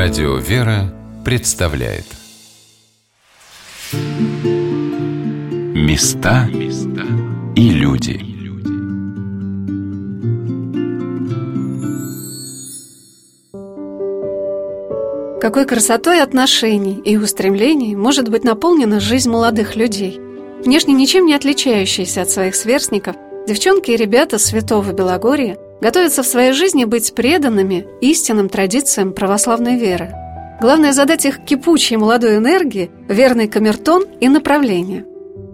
Радио «Вера» представляет Места и люди Какой красотой отношений и устремлений может быть наполнена жизнь молодых людей. Внешне ничем не отличающиеся от своих сверстников, девчонки и ребята Святого Белогорья – готовятся в своей жизни быть преданными истинным традициям православной веры. Главное задать их кипучей молодой энергии, верный камертон и направление.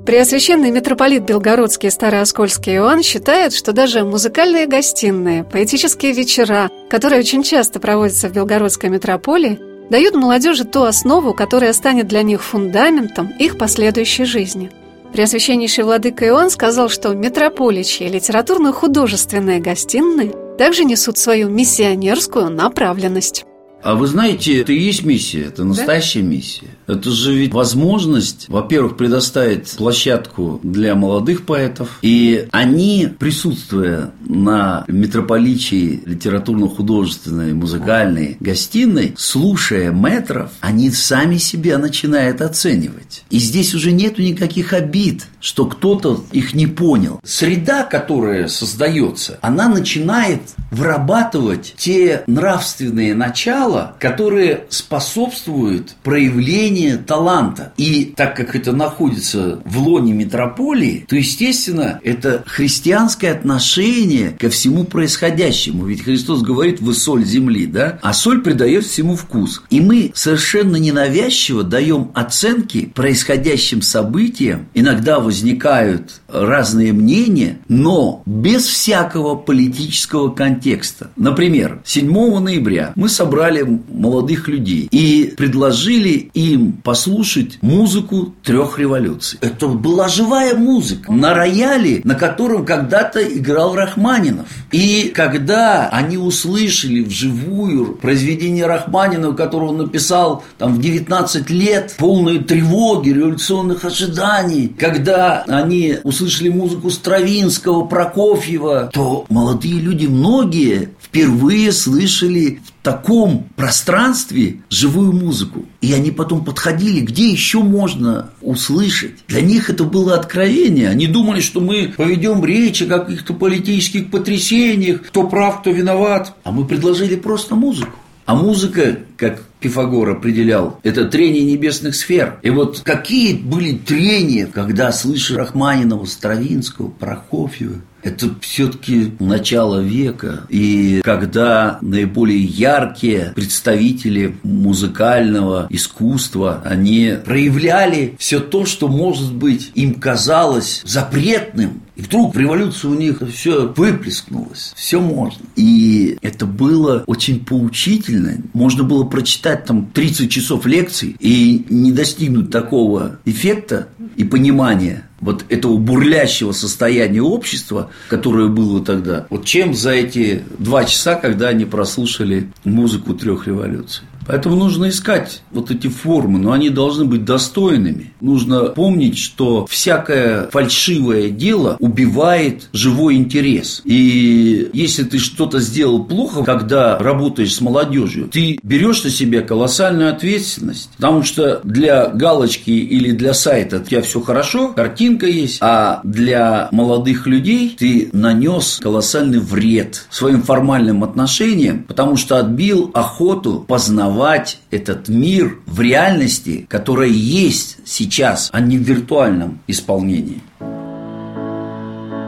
Преосвященный митрополит Белгородский Старооскольский Иоанн считает, что даже музыкальные гостиные, поэтические вечера, которые очень часто проводятся в Белгородской метрополии, дают молодежи ту основу, которая станет для них фундаментом их последующей жизни – Преосвященнейший владыка Иоанн сказал, что метрополичьи литературно-художественные гостиные также несут свою миссионерскую направленность. А вы знаете, это и есть миссия, это настоящая да? миссия. Это же ведь возможность, во-первых, предоставить площадку для молодых поэтов, и они, присутствуя на митрополичии литературно-художественной, музыкальной гостиной, слушая метров, они сами себя начинают оценивать. И здесь уже нету никаких обид, что кто-то их не понял. Среда, которая создается, она начинает вырабатывать те нравственные начала, начала, которые способствуют проявлению таланта. И так как это находится в лоне метрополии, то, естественно, это христианское отношение ко всему происходящему. Ведь Христос говорит, вы соль земли, да? А соль придает всему вкус. И мы совершенно ненавязчиво даем оценки происходящим событиям. Иногда возникают разные мнения, но без всякого политического контекста. Например, 7 ноября мы собрали молодых людей и предложили им послушать музыку трех революций. Это была живая музыка на рояле, на котором когда-то играл Рахманинов. И когда они услышали вживую произведение Рахманинова, которое он написал там в 19 лет, полные тревоги, революционных ожиданий, когда они услышали музыку Стравинского, Прокофьева, то молодые люди, многие впервые слышали в таком пространстве живую музыку. И они потом подходили, где еще можно услышать. Для них это было откровение. Они думали, что мы поведем речь о каких-то политических потрясениях, кто прав, кто виноват. А мы предложили просто музыку. А музыка, как Пифагор определял, это трение небесных сфер. И вот какие были трения, когда слышишь Рахманинова, Стравинского, Прокофьева, это все-таки начало века, и когда наиболее яркие представители музыкального искусства, они проявляли все то, что, может быть, им казалось запретным, и вдруг в революции у них все выплескнулось, все можно. И это было очень поучительно. Можно было прочитать там 30 часов лекций и не достигнуть такого эффекта и понимания вот этого бурлящего состояния общества, которое было тогда, вот чем за эти два часа, когда они прослушали музыку трех революций. Поэтому нужно искать вот эти формы, но они должны быть достойными. Нужно помнить, что всякое фальшивое дело убивает живой интерес. И если ты что-то сделал плохо, когда работаешь с молодежью, ты берешь на себя колоссальную ответственность, потому что для галочки или для сайта у тебя все хорошо, картинка есть, а для молодых людей ты нанес колоссальный вред своим формальным отношениям, потому что отбил охоту познавать познавать этот мир в реальности, которая есть сейчас, а не в виртуальном исполнении.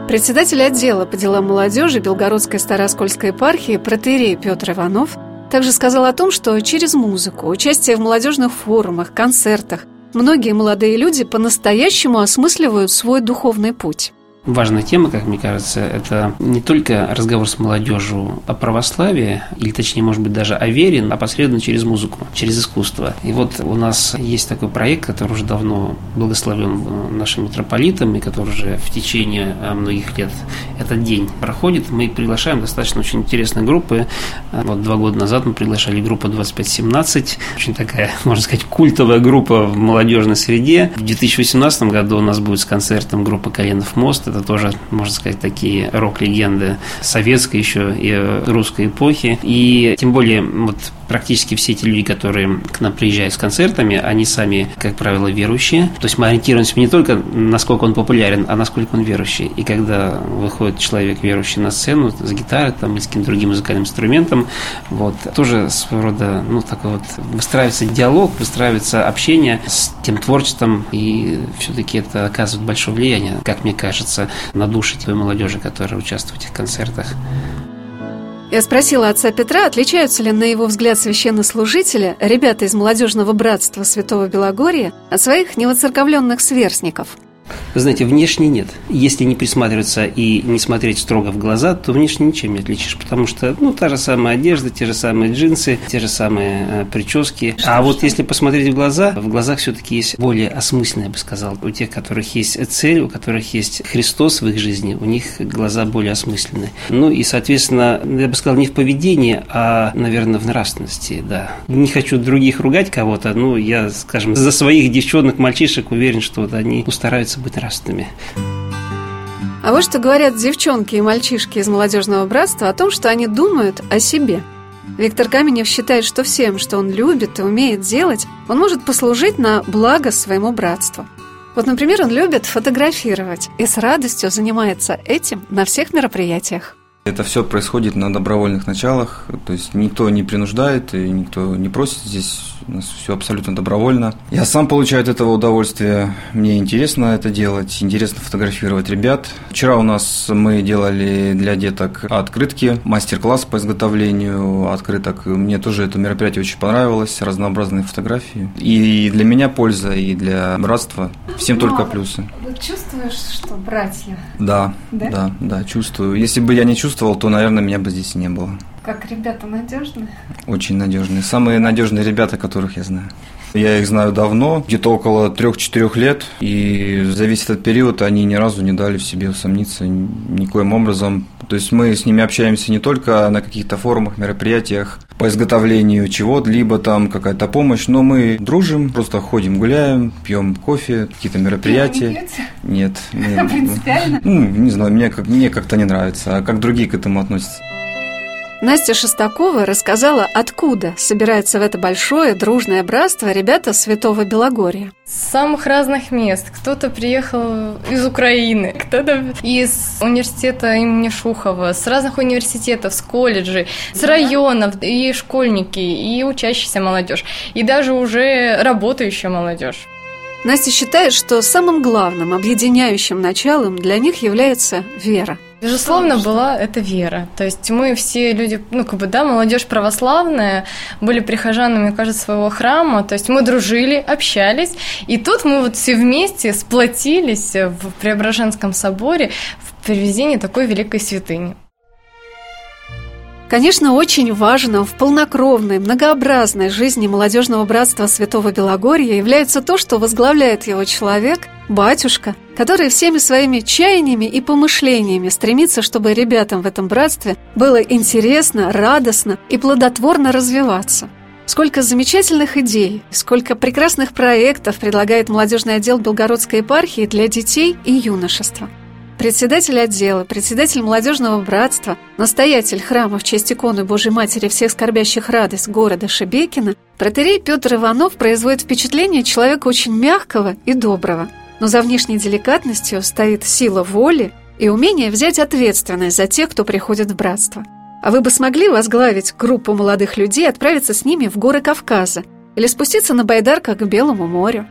Председатель отдела по делам молодежи Белгородской Староскольской епархии протерей Петр Иванов также сказал о том, что через музыку, участие в молодежных форумах, концертах многие молодые люди по-настоящему осмысливают свой духовный путь важная тема, как мне кажется, это не только разговор с молодежью о православии, или точнее, может быть, даже о вере, а посредственно через музыку, через искусство. И вот у нас есть такой проект, который уже давно благословен нашим митрополитом, и который уже в течение а, многих лет этот день проходит. Мы приглашаем достаточно очень интересные группы. Вот два года назад мы приглашали группу 2517, очень такая, можно сказать, культовая группа в молодежной среде. В 2018 году у нас будет с концертом группа «Коленов мост». Это это тоже, можно сказать, такие рок-легенды советской еще и русской эпохи. И тем более вот практически все эти люди, которые к нам приезжают с концертами, они сами, как правило, верующие. То есть мы ориентируемся не только насколько он популярен, а насколько он верующий. И когда выходит человек верующий на сцену с гитарой там, или с каким-то другим музыкальным инструментом, вот, тоже своего рода, ну, такой вот, выстраивается диалог, выстраивается общение с тем творчеством, и все-таки это оказывает большое влияние, как мне кажется, на души той молодежи, которая участвует в этих концертах. Я спросила отца Петра, отличаются ли, на его взгляд, священнослужители, ребята из молодежного братства Святого Белогорья, от своих невоцерковленных сверстников – вы знаете, внешне нет. Если не присматриваться и не смотреть строго в глаза, то внешне ничем не отличишь, потому что, ну, та же самая одежда, те же самые джинсы, те же самые э, прически. Что, а что? вот если посмотреть в глаза, в глазах все-таки есть более осмысленное, я бы сказал. У тех, у которых есть цель, у которых есть Христос в их жизни, у них глаза более осмысленные. Ну и, соответственно, я бы сказал, не в поведении, а, наверное, в нравственности, да. Не хочу других ругать кого-то, но я, скажем, за своих девчонок, мальчишек уверен, что вот они стараются стараются быть нравственными. А вот что говорят девчонки и мальчишки из молодежного братства о том, что они думают о себе. Виктор Каменев считает, что всем, что он любит и умеет делать, он может послужить на благо своему братству. Вот, например, он любит фотографировать и с радостью занимается этим на всех мероприятиях. Это все происходит на добровольных началах, то есть никто не принуждает и никто не просит здесь, у нас все абсолютно добровольно. Я сам получаю от этого удовольствие, мне интересно это делать, интересно фотографировать ребят. Вчера у нас мы делали для деток открытки, мастер-класс по изготовлению открыток. Мне тоже это мероприятие очень понравилось, разнообразные фотографии. И для меня польза, и для братства. Всем только плюсы. Вот чувствуешь, что братья? Да, да, да, да, чувствую. Если бы я не чувствовал, то, наверное, меня бы здесь не было. Как ребята надежные? Очень надежные. Самые надежные ребята, которых я знаю. Я их знаю давно, где-то около 3-4 лет, и за весь этот период они ни разу не дали в себе усомниться никоим образом. То есть мы с ними общаемся не только на каких-то форумах, мероприятиях по изготовлению чего-либо, там какая-то помощь, но мы дружим, просто ходим, гуляем, пьем кофе, какие-то мероприятия. Не Нет. Принципиально? Ну, не знаю, мне, как, мне как-то не нравится, а как другие к этому относятся. Настя Шестакова рассказала, откуда собирается в это большое дружное братство ребята Святого Белогорья. С самых разных мест. Кто-то приехал из Украины, кто-то из университета имени Шухова, с разных университетов, с колледжей, с районов, и школьники, и учащаяся молодежь, и даже уже работающая молодежь. Настя считает, что самым главным объединяющим началом для них является вера – Безусловно, была это вера. То есть мы все люди, ну, как бы, да, молодежь православная, были прихожанами, кажется, своего храма. То есть мы дружили, общались. И тут мы вот все вместе сплотились в Преображенском соборе в привезении такой великой святыни. Конечно, очень важным в полнокровной, многообразной жизни молодежного братства Святого Белогорья является то, что возглавляет его человек, батюшка, который всеми своими чаяниями и помышлениями стремится, чтобы ребятам в этом братстве было интересно, радостно и плодотворно развиваться. Сколько замечательных идей, сколько прекрасных проектов предлагает молодежный отдел Белгородской епархии для детей и юношества – Председатель отдела, председатель молодежного братства, настоятель храма в честь иконы Божьей Матери всех скорбящих радость города Шебекина, протерей Петр Иванов производит впечатление человека очень мягкого и доброго. Но за внешней деликатностью стоит сила воли и умение взять ответственность за тех, кто приходит в братство. А вы бы смогли возглавить группу молодых людей, отправиться с ними в горы Кавказа или спуститься на байдарках к Белому морю?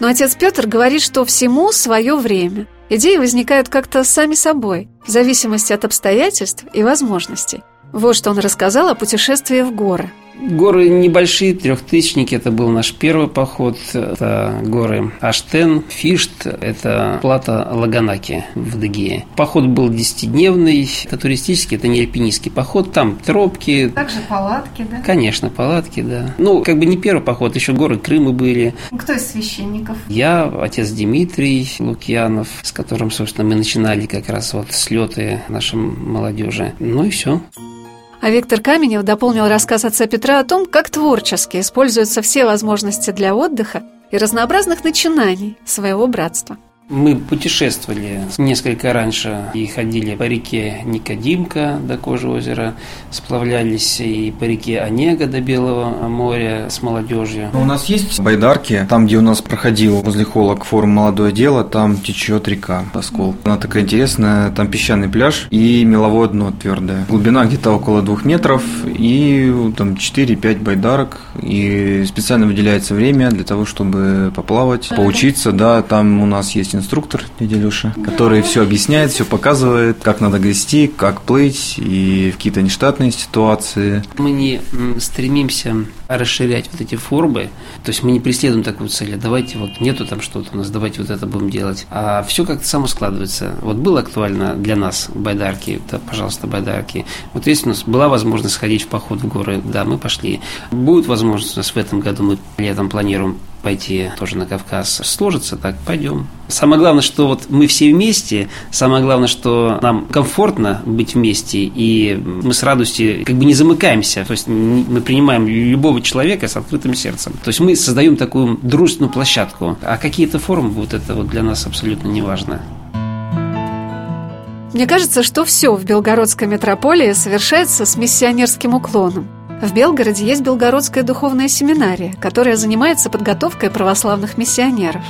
Но отец Петр говорит, что всему свое время – Идеи возникают как-то сами собой, в зависимости от обстоятельств и возможностей. Вот что он рассказал о путешествии в горы – Горы небольшие, трехтысячники, это был наш первый поход. Это горы Аштен, Фишт, это плата Лаганаки в Дагие. Поход был десятидневный, это туристический, это не альпинистский поход, там тропки. Также палатки, да? Конечно, палатки, да. Ну, как бы не первый поход, еще горы Крыма были. Кто из священников? Я, отец Дмитрий Лукьянов, с которым, собственно, мы начинали как раз вот слеты нашей молодежи. Ну и все. А Виктор Каменев дополнил рассказ отца Петра о том, как творчески используются все возможности для отдыха и разнообразных начинаний своего братства. Мы путешествовали несколько раньше и ходили по реке Никодимка до Кожи озера, сплавлялись и по реке Онега до Белого моря с молодежью. У нас есть байдарки, там, где у нас проходил возле холок форум «Молодое дело», там течет река Оскол. Она такая интересная, там песчаный пляж и меловое дно твердое. Глубина где-то около двух метров и там 4-5 байдарок. И специально выделяется время для того, чтобы поплавать, поучиться. Да, там у нас есть инструктор, дядя Леша, который все объясняет, все показывает, как надо грести, как плыть и в какие-то нештатные ситуации. Мы не стремимся расширять вот эти формы, то есть мы не преследуем такую цель, а давайте вот нету там что-то у нас, давайте вот это будем делать. А все как-то само складывается. Вот было актуально для нас байдарки, да, пожалуйста, байдарки. Вот если у нас была возможность сходить в поход в горы, да, мы пошли. Будет возможность у нас в этом году, мы летом планируем пойти тоже на Кавказ. Сложится так, пойдем. Самое главное, что вот мы все вместе, самое главное, что нам комфортно быть вместе, и мы с радостью как бы не замыкаемся, то есть мы принимаем любого человека с открытым сердцем. То есть мы создаем такую дружественную площадку, а какие-то формы будут, это вот для нас абсолютно не важно. Мне кажется, что все в Белгородской метрополии совершается с миссионерским уклоном. В Белгороде есть Белгородская духовная семинария, которая занимается подготовкой православных миссионеров.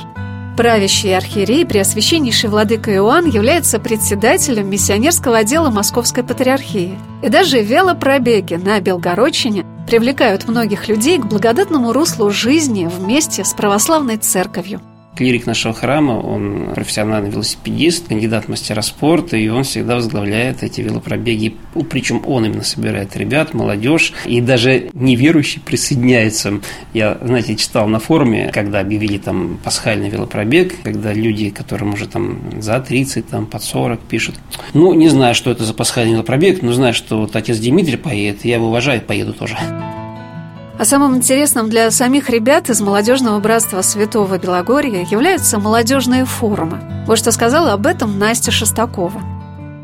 Правящий архиерей, преосвященнейший владыка Иоанн, является председателем миссионерского отдела Московской Патриархии. И даже велопробеги на Белгородчине привлекают многих людей к благодатному руслу жизни вместе с православной церковью. Клирик нашего храма, он профессиональный велосипедист, кандидат мастера спорта, и он всегда возглавляет эти велопробеги. Причем он именно собирает ребят, молодежь, и даже неверующие присоединяются. Я, знаете, читал на форуме, когда объявили там пасхальный велопробег, когда люди, которым уже там за 30, там под 40 пишут. Ну, не знаю, что это за пасхальный велопробег, но знаю, что вот отец Дмитрий поедет, я его уважаю, поеду тоже. А самым интересным для самих ребят из молодежного братства Святого Белогорья являются молодежные форумы. Вот что сказала об этом Настя Шестакова.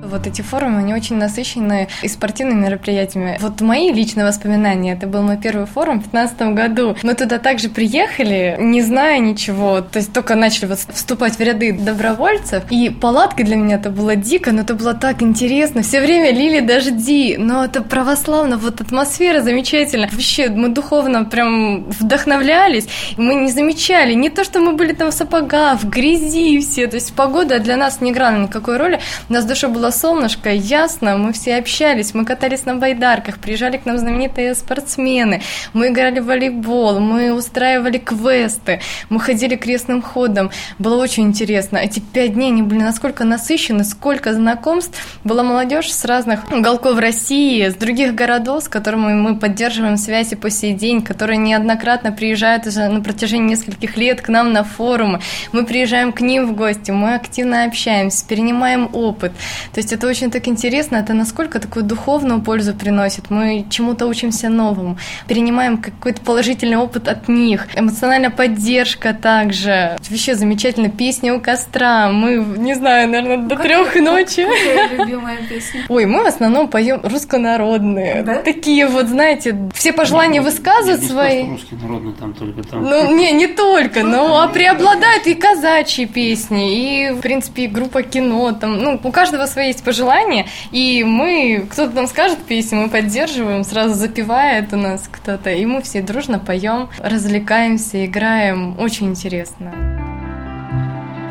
Вот эти форумы, они очень насыщены и спортивными мероприятиями. Вот мои личные воспоминания, это был мой первый форум в 2015 году. Мы туда также приехали, не зная ничего, то есть только начали вот вступать в ряды добровольцев. И палатка для меня это было дико, но это было так интересно. Все время лили дожди, но это православно, вот атмосфера замечательная. Вообще, мы духовно прям вдохновлялись. Мы не замечали, не то, что мы были там в сапогах, в грязи все. То есть погода для нас не играла никакой роли. У нас душа была солнышко, ясно, мы все общались, мы катались на байдарках, приезжали к нам знаменитые спортсмены, мы играли в волейбол, мы устраивали квесты, мы ходили крестным ходом, было очень интересно. Эти пять дней, они были насколько насыщены, сколько знакомств. Была молодежь с разных уголков России, с других городов, с которыми мы поддерживаем связи по сей день, которые неоднократно приезжают уже на протяжении нескольких лет к нам на форумы. Мы приезжаем к ним в гости, мы активно общаемся, перенимаем опыт. То есть есть это очень так интересно, это насколько такую духовную пользу приносит. Мы чему-то учимся новому, перенимаем какой-то положительный опыт от них. Эмоциональная поддержка также. Вообще замечательно. Песни у костра. Мы, не знаю, наверное, до трех ночи. Какая любимая песня? Ой, мы в основном поем руссконародные. Да? Такие вот, знаете, все пожелания высказывают свои. Русский народный там только там. Ну, не, не только, но а преобладают и казачьи песни, и, в принципе, и группа кино. Там, ну, у каждого свои есть пожелания, и мы, кто-то нам скажет песню, мы поддерживаем, сразу запевает у нас кто-то, и мы все дружно поем, развлекаемся, играем, очень интересно.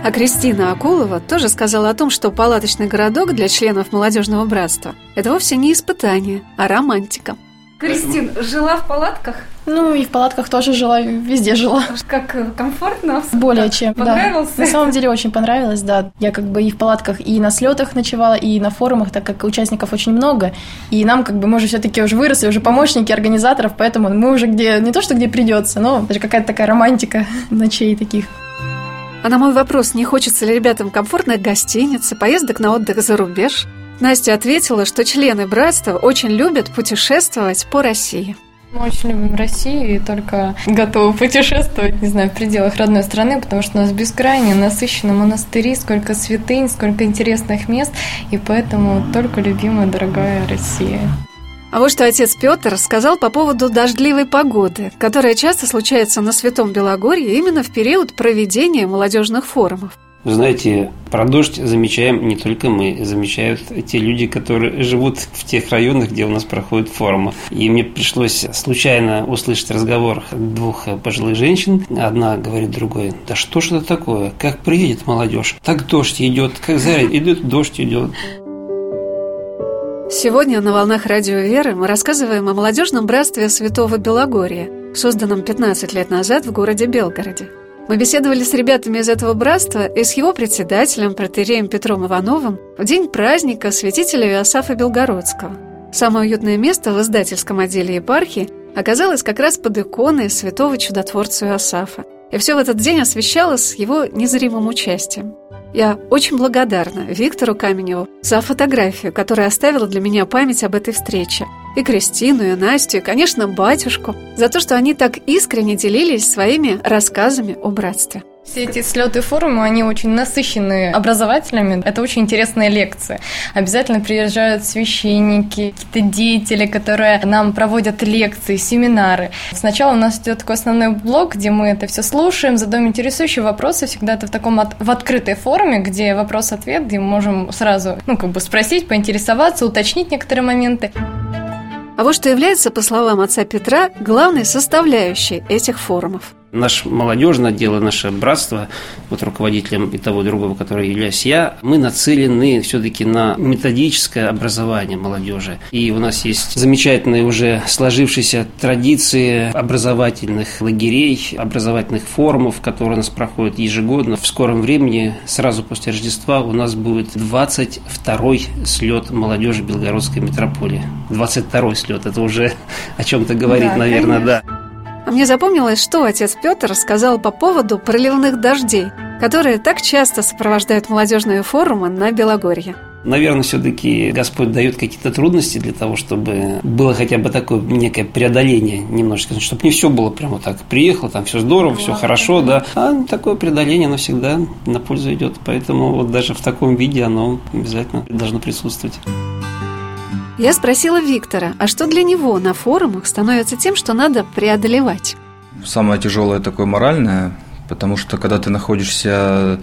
А Кристина Акулова тоже сказала о том, что палаточный городок для членов молодежного братства – это вовсе не испытание, а романтика. Кристин, жила в палатках? Ну и в палатках тоже жила, везде жила. Как э, комфортно? Более чем, Понравился? Да. На самом деле очень понравилось, да. Я как бы и в палатках, и на слетах ночевала, и на форумах, так как участников очень много. И нам как бы мы уже все-таки уже выросли, уже помощники организаторов, поэтому мы уже где, не то что где придется, но даже какая-то такая романтика ночей таких. А на мой вопрос, не хочется ли ребятам комфортной гостиницы, поездок на отдых за рубеж, Настя ответила, что члены братства очень любят путешествовать по России. Мы очень любим Россию и только готовы путешествовать, не знаю, в пределах родной страны, потому что у нас бескрайне насыщенно монастыри, сколько святынь, сколько интересных мест, и поэтому только любимая, дорогая Россия. А вот что отец Петр сказал по поводу дождливой погоды, которая часто случается на Святом Белогорье именно в период проведения молодежных форумов. Знаете, про дождь замечаем не только мы, замечают те люди, которые живут в тех районах, где у нас проходит форумы. И мне пришлось случайно услышать разговор двух пожилых женщин. Одна говорит другой, да что ж это такое, как приедет молодежь, так дождь идет, как заря идет, дождь идет. Сегодня на «Волнах Радио Веры» мы рассказываем о молодежном братстве Святого Белогория, созданном 15 лет назад в городе Белгороде. Мы беседовали с ребятами из этого братства и с его председателем, протереем Петром Ивановым, в день праздника святителя Иосафа Белгородского. Самое уютное место в издательском отделе епархии оказалось как раз под иконой святого чудотворца Иосафа. И все в этот день освещалось его незримым участием. Я очень благодарна Виктору Каменеву за фотографию, которая оставила для меня память об этой встрече – и Кристину, и Настю, и, конечно, батюшку, за то, что они так искренне делились своими рассказами о братстве. Все эти слеты форумы, они очень насыщены образователями. Это очень интересные лекции. Обязательно приезжают священники, какие-то деятели, которые нам проводят лекции, семинары. Сначала у нас идет такой основной блок, где мы это все слушаем, задаем интересующие вопросы. Всегда это в таком от, в открытой форме, где вопрос-ответ, где мы можем сразу, ну, как бы спросить, поинтересоваться, уточнить некоторые моменты а вот что является, по словам отца Петра, главной составляющей этих форумов. Наш молодежное дело, наше братство, вот руководителем и того и другого, который являюсь я, мы нацелены все-таки на методическое образование молодежи. И у нас есть замечательные уже сложившиеся традиции образовательных лагерей, образовательных форумов, которые у нас проходят ежегодно. В скором времени, сразу после Рождества, у нас будет 22-й слет молодежи Белгородской метрополии. 22-й слет, это уже о чем-то говорит, да, наверное, конечно. да. А мне запомнилось, что отец Петр сказал по поводу проливных дождей, которые так часто сопровождают молодежные форумы на Белогорье. Наверное, все-таки Господь дает какие-то трудности для того, чтобы было хотя бы такое некое преодоление немножечко, чтобы не все было прямо так. Приехал, там все здорово, все хорошо, да. А такое преодоление навсегда на пользу идет. Поэтому вот даже в таком виде оно обязательно должно присутствовать. Я спросила Виктора, а что для него на форумах становится тем, что надо преодолевать? Самое тяжелое такое моральное, потому что когда ты находишься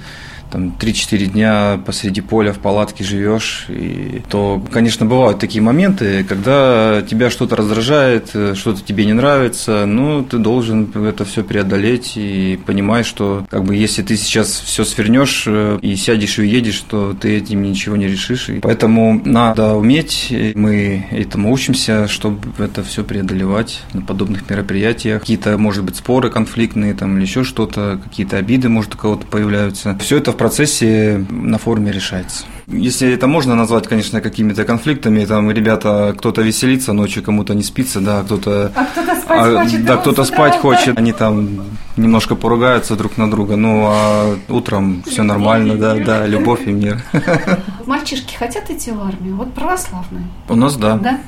там 3-4 дня посреди поля в палатке живешь, и, то, конечно, бывают такие моменты, когда тебя что-то раздражает, что-то тебе не нравится, но ты должен это все преодолеть и понимаешь, что как бы если ты сейчас все свернешь э, и сядешь и уедешь, то ты этим ничего не решишь. И поэтому надо уметь, мы этому учимся, чтобы это все преодолевать на подобных мероприятиях. Какие-то, может быть, споры конфликтные там или еще что-то, какие-то обиды, может, у кого-то появляются. Все это в процессе на форуме решается. Если это можно назвать, конечно, какими-то конфликтами, там ребята, кто-то веселится ночью, кому-то не спится, да, кто-то... А кто-то спать а, хочет. Да, кто-то спать хочет, они там немножко поругаются друг на друга, ну, а утром все нормально, да, да, любовь и мир. Мальчишки хотят идти в армию? Вот православные. У нас, да. Да?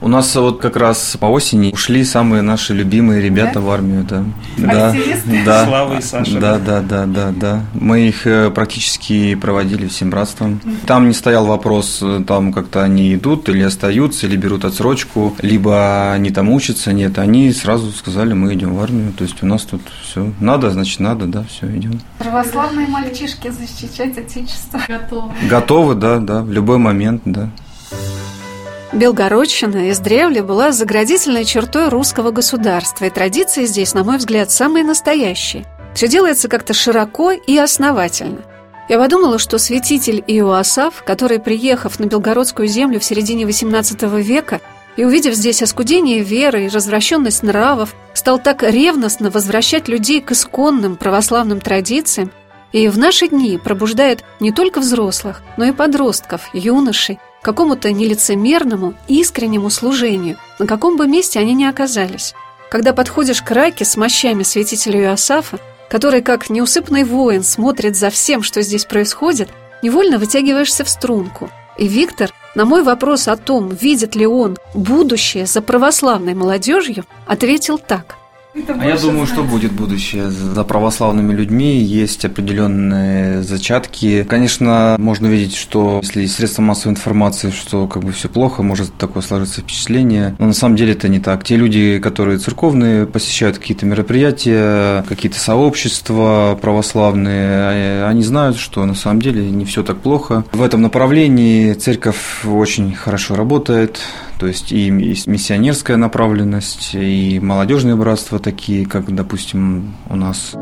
У нас вот как раз по осени ушли самые наши любимые ребята да? в армию, да. Да, да. Слава и Саша. Да, да, да, да, да. Мы их э, практически проводили всем братством. Там не стоял вопрос, э, там как-то они идут или остаются, или берут отсрочку, либо они там учатся, нет. Они сразу сказали, мы идем в армию. То есть у нас тут все надо, значит надо, да, все идем. Православные мальчишки защищать Отечество. Готовы. Готовы, да, да, в любой момент, да. Белгородщина издревле была заградительной чертой русского государства, и традиции здесь, на мой взгляд, самые настоящие. Все делается как-то широко и основательно – я подумала, что святитель Иоасаф, который, приехав на Белгородскую землю в середине XVIII века и увидев здесь оскудение веры и развращенность нравов, стал так ревностно возвращать людей к исконным православным традициям и в наши дни пробуждает не только взрослых, но и подростков, юношей, к какому-то нелицемерному, искреннему служению, на каком бы месте они ни оказались. Когда подходишь к раке с мощами святителя Иосафа, который, как неусыпный воин, смотрит за всем, что здесь происходит, невольно вытягиваешься в струнку. И Виктор на мой вопрос о том, видит ли он будущее за православной молодежью, ответил так. А я думаю, что будет будущее. За православными людьми есть определенные зачатки. Конечно, можно видеть, что если средства массовой информации, что как бы все плохо, может такое сложиться впечатление. Но на самом деле это не так. Те люди, которые церковные, посещают какие-то мероприятия, какие-то сообщества православные, они знают, что на самом деле не все так плохо. В этом направлении церковь очень хорошо работает. То есть и миссионерская направленность, и молодежные братства такие, как, допустим, у нас.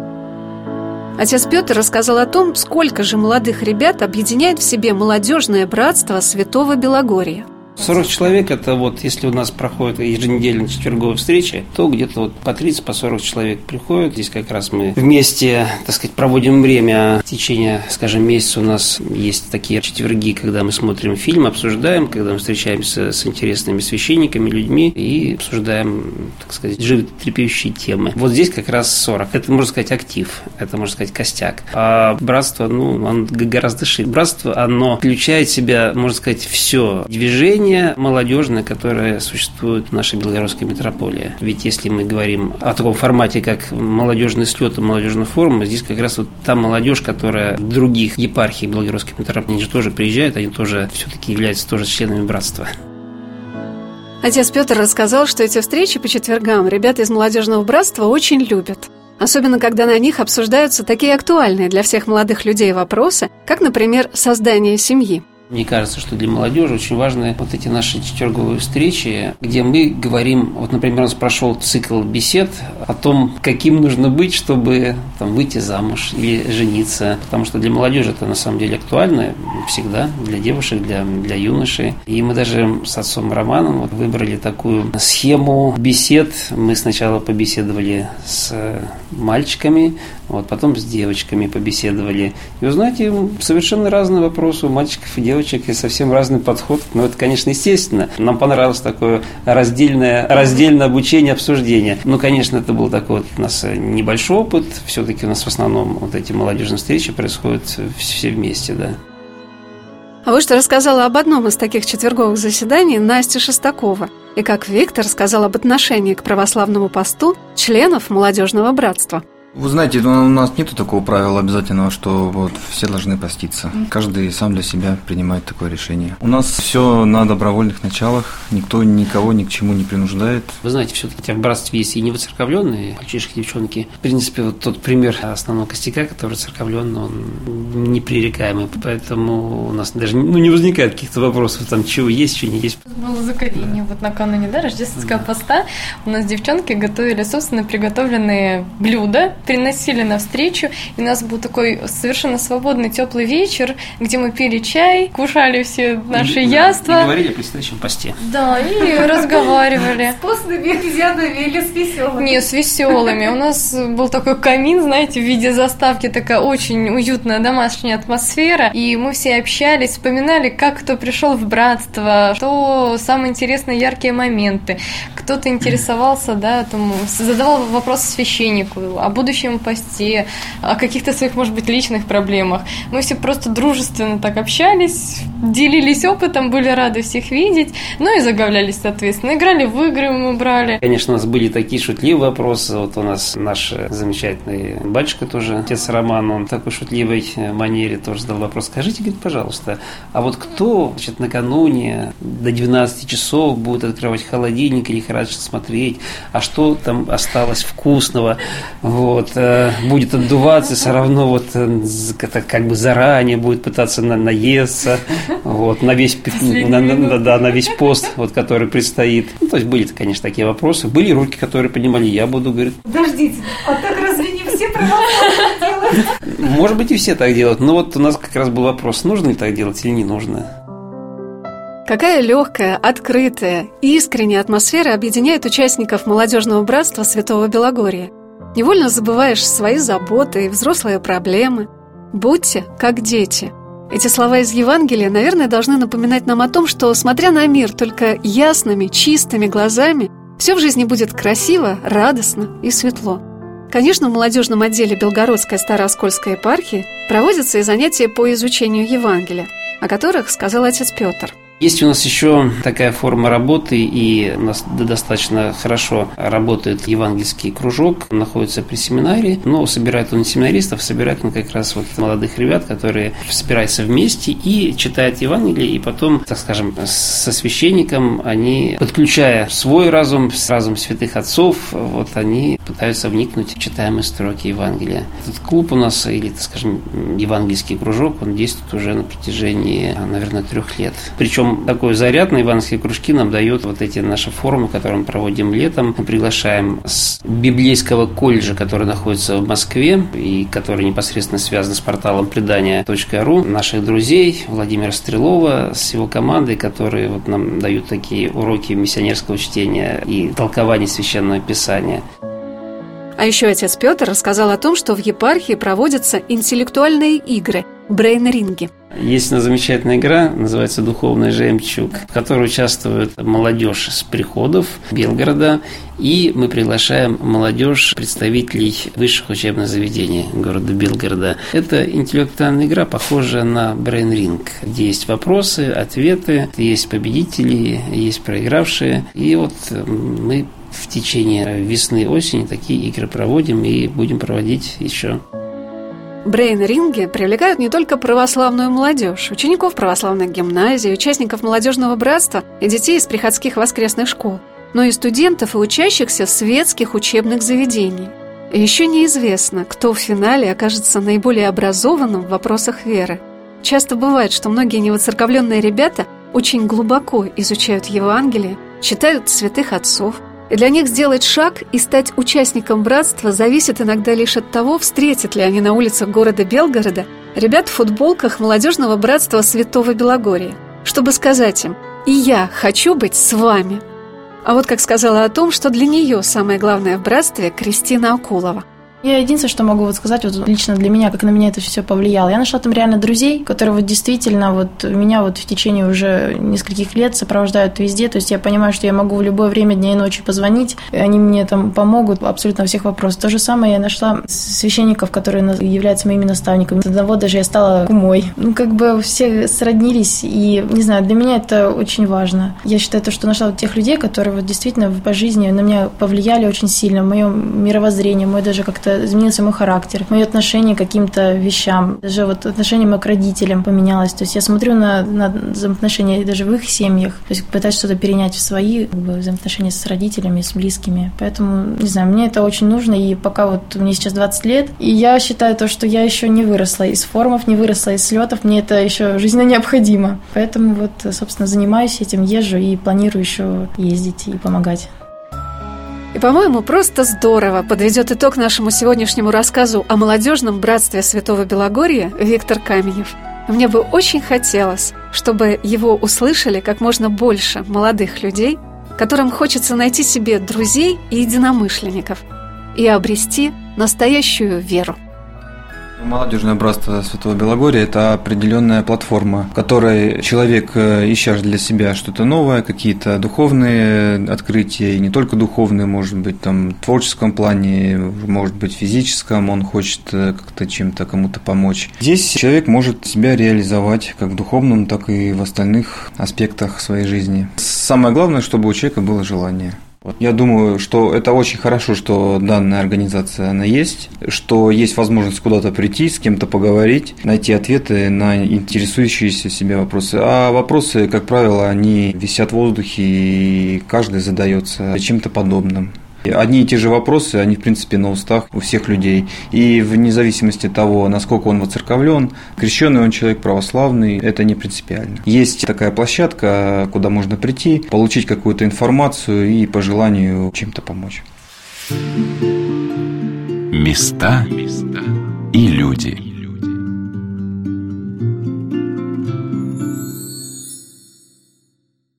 Отец Петр рассказал о том, сколько же молодых ребят объединяет в себе молодежное братство Святого Белогория. 40 человек – это вот, если у нас проходят еженедельно четверговые встречи, то где-то вот по 30, по 40 человек приходят. Здесь как раз мы вместе, так сказать, проводим время. В течение, скажем, месяца у нас есть такие четверги, когда мы смотрим фильм, обсуждаем, когда мы встречаемся с интересными священниками, людьми и обсуждаем, так сказать, животрепещущие темы. Вот здесь как раз 40. Это, можно сказать, актив, это, можно сказать, костяк. А братство, ну, он гораздо шире. Братство, оно включает в себя, можно сказать, все движение, движение молодежное, которое существует в нашей белгородской метрополии. Ведь если мы говорим о таком формате, как молодежный слет и молодежный форум, здесь как раз вот та молодежь, которая в других епархий белгородской метрополии, они же тоже приезжают, они тоже все-таки являются тоже членами братства. Отец Петр рассказал, что эти встречи по четвергам ребята из молодежного братства очень любят. Особенно, когда на них обсуждаются такие актуальные для всех молодых людей вопросы, как, например, создание семьи. Мне кажется, что для молодежи очень важны вот эти наши четверговые встречи, где мы говорим, вот, например, у нас прошел цикл бесед о том, каким нужно быть, чтобы там, выйти замуж или жениться. Потому что для молодежи это на самом деле актуально всегда, для девушек, для, для юношей. И мы даже с отцом Романом вот выбрали такую схему бесед. Мы сначала побеседовали с мальчиками, вот, потом с девочками побеседовали. И вы знаете, совершенно разные вопросы у мальчиков и девочек, и совсем разный подход. Но это, конечно, естественно. Нам понравилось такое раздельное, раздельное обучение, обсуждение. Ну, конечно, это был такой вот у нас небольшой опыт. Все-таки у нас в основном вот эти молодежные встречи происходят все вместе, да. А вот что рассказала об одном из таких четверговых заседаний Настя Шестакова. И как Виктор сказал об отношении к православному посту членов молодежного братства – вы знаете, у нас нет такого правила обязательного, что вот все должны поститься. Каждый сам для себя принимает такое решение. У нас все на добровольных началах, никто никого ни к чему не принуждает. Вы знаете, все-таки в братстве есть и невоцерковленные мальчишки, девчонки. В принципе, вот тот пример основного костяка, который церковленный, он непререкаемый. Поэтому у нас даже ну, не возникает каких-то вопросов, там, чего есть, чего не есть. Было закорение. Вот накануне, да, рождественского поста у нас девчонки готовили собственно приготовленные блюда приносили на встречу, и у нас был такой совершенно свободный теплый вечер, где мы пили чай, кушали все наши и, яства. И говорили о предстоящем посте. Да, и разговаривали. С постными обезьянами или с веселыми? Не, с веселыми. У нас был такой камин, знаете, в виде заставки, такая очень уютная домашняя атмосфера, и мы все общались, вспоминали, как кто пришел в братство, что самые интересные яркие моменты. Кто-то интересовался, да, там, задавал вопрос священнику о будущем будущем посте, о каких-то своих, может быть, личных проблемах. Мы все просто дружественно так общались, делились опытом, были рады всех видеть, ну и загавлялись, соответственно. Играли в игры мы брали. Конечно, у нас были такие шутливые вопросы. Вот у нас наш замечательный батюшка тоже, отец Роман, он такой шутливой манере тоже задал вопрос. Скажите, говорит, пожалуйста, а вот кто значит, накануне до 12 часов будет открывать холодильник или хорошо смотреть, а что там осталось вкусного? Вот вот, э, будет отдуваться, все равно вот э, это как бы заранее будет пытаться на, наесться, вот, на весь, на, на, да, на весь пост, вот, который предстоит. Ну, то есть были, конечно, такие вопросы. Были руки, которые поднимали, я буду, говорить. Подождите, а так разве не все? Может быть, и все так делают, но вот у нас как раз был вопрос, нужно ли так делать или не нужно. Какая легкая, открытая, искренняя атмосфера объединяет участников молодежного братства Святого Белогория – Невольно забываешь свои заботы и взрослые проблемы. Будьте как дети. Эти слова из Евангелия, наверное, должны напоминать нам о том, что, смотря на мир только ясными, чистыми глазами, все в жизни будет красиво, радостно и светло. Конечно, в молодежном отделе Белгородской Старооскольской епархии проводятся и занятия по изучению Евангелия, о которых сказал отец Петр – Есть у нас еще такая форма работы, и у нас достаточно хорошо работает евангельский кружок, находится при семинаре, но собирает он не семинаристов, собирает он как раз вот молодых ребят, которые собираются вместе и читают Евангелие, и потом, так скажем, со священником они, подключая свой разум, с разум святых отцов, вот они пытаются вникнуть в читаемые строки Евангелия. Этот клуб у нас, или, так скажем, евангельский кружок, он действует уже на протяжении, наверное, трех лет. Причем такой заряд на ивановские кружки нам дают вот эти наши форумы, которые мы проводим летом. Мы приглашаем с библейского колледжа, который находится в Москве и который непосредственно связан с порталом предания.ру, наших друзей Владимира Стрелова с его командой, которые вот нам дают такие уроки миссионерского чтения и толкования священного писания. А еще отец Петр рассказал о том, что в епархии проводятся интеллектуальные игры – брейн-ринги – есть одна замечательная игра, называется «Духовный жемчуг», в которой участвует молодежь с приходов Белгорода, и мы приглашаем молодежь, представителей высших учебных заведений города Белгорода. Это интеллектуальная игра, похожая на Brain Ring, где есть вопросы, ответы, есть победители, есть проигравшие. И вот мы в течение весны осени такие игры проводим и будем проводить еще. Брейн-ринги привлекают не только православную молодежь, учеников православных гимназий, участников молодежного братства и детей из приходских воскресных школ, но и студентов и учащихся светских учебных заведений. И еще неизвестно, кто в финале окажется наиболее образованным в вопросах веры. Часто бывает, что многие невоцерковленные ребята очень глубоко изучают Евангелие, читают святых отцов – для них сделать шаг и стать участником братства зависит иногда лишь от того, встретят ли они на улицах города Белгорода ребят в футболках молодежного братства Святого Белогория, чтобы сказать им «И я хочу быть с вами». А вот как сказала о том, что для нее самое главное в братстве Кристина Акулова – я единственное, что могу вот сказать, вот лично для меня, как на меня это все повлияло. Я нашла там реально друзей, которые вот действительно вот меня вот в течение уже нескольких лет сопровождают везде. То есть я понимаю, что я могу в любое время дня и ночи позвонить, и они мне там помогут абсолютно всех вопросах. То же самое я нашла священников, которые являются моими наставниками. С одного даже я стала кумой. Ну, как бы все сроднились, и, не знаю, для меня это очень важно. Я считаю, то, что нашла вот тех людей, которые вот действительно по жизни на меня повлияли очень сильно, в моем мировоззрении, мой даже как-то изменился мой характер, мое отношение к каким-то вещам, даже вот отношение мое к родителям поменялось. То есть я смотрю на, на взаимоотношения даже в их семьях, то есть пытаюсь что-то перенять в свои как бы, взаимоотношения с родителями, с близкими. Поэтому, не знаю, мне это очень нужно, и пока вот мне сейчас 20 лет, и я считаю то, что я еще не выросла из формов, не выросла из слетов, мне это еще жизненно необходимо. Поэтому вот, собственно, занимаюсь этим, езжу и планирую еще ездить и помогать. И, по-моему, просто здорово подведет итог нашему сегодняшнему рассказу о молодежном братстве Святого Белогорья Виктор Каменев. Мне бы очень хотелось, чтобы его услышали как можно больше молодых людей, которым хочется найти себе друзей и единомышленников и обрести настоящую веру. Молодежное братство Святого Белогория – это определенная платформа, в которой человек, э, ища для себя что-то новое, какие-то духовные открытия, и не только духовные, может быть, там, в творческом плане, может быть, физическом, он хочет э, как-то чем-то кому-то помочь. Здесь человек может себя реализовать как в духовном, так и в остальных аспектах своей жизни. Самое главное, чтобы у человека было желание. Я думаю, что это очень хорошо, что данная организация она есть, что есть возможность куда-то прийти, с кем-то поговорить, найти ответы на интересующиеся себя вопросы. А вопросы, как правило, они висят в воздухе, и каждый задается чем-то подобным. Одни и те же вопросы, они, в принципе, на устах у всех людей. И вне зависимости от того, насколько он воцерковлен, крещенный он человек православный, это не принципиально. Есть такая площадка, куда можно прийти, получить какую-то информацию и по желанию чем-то помочь. Места и люди.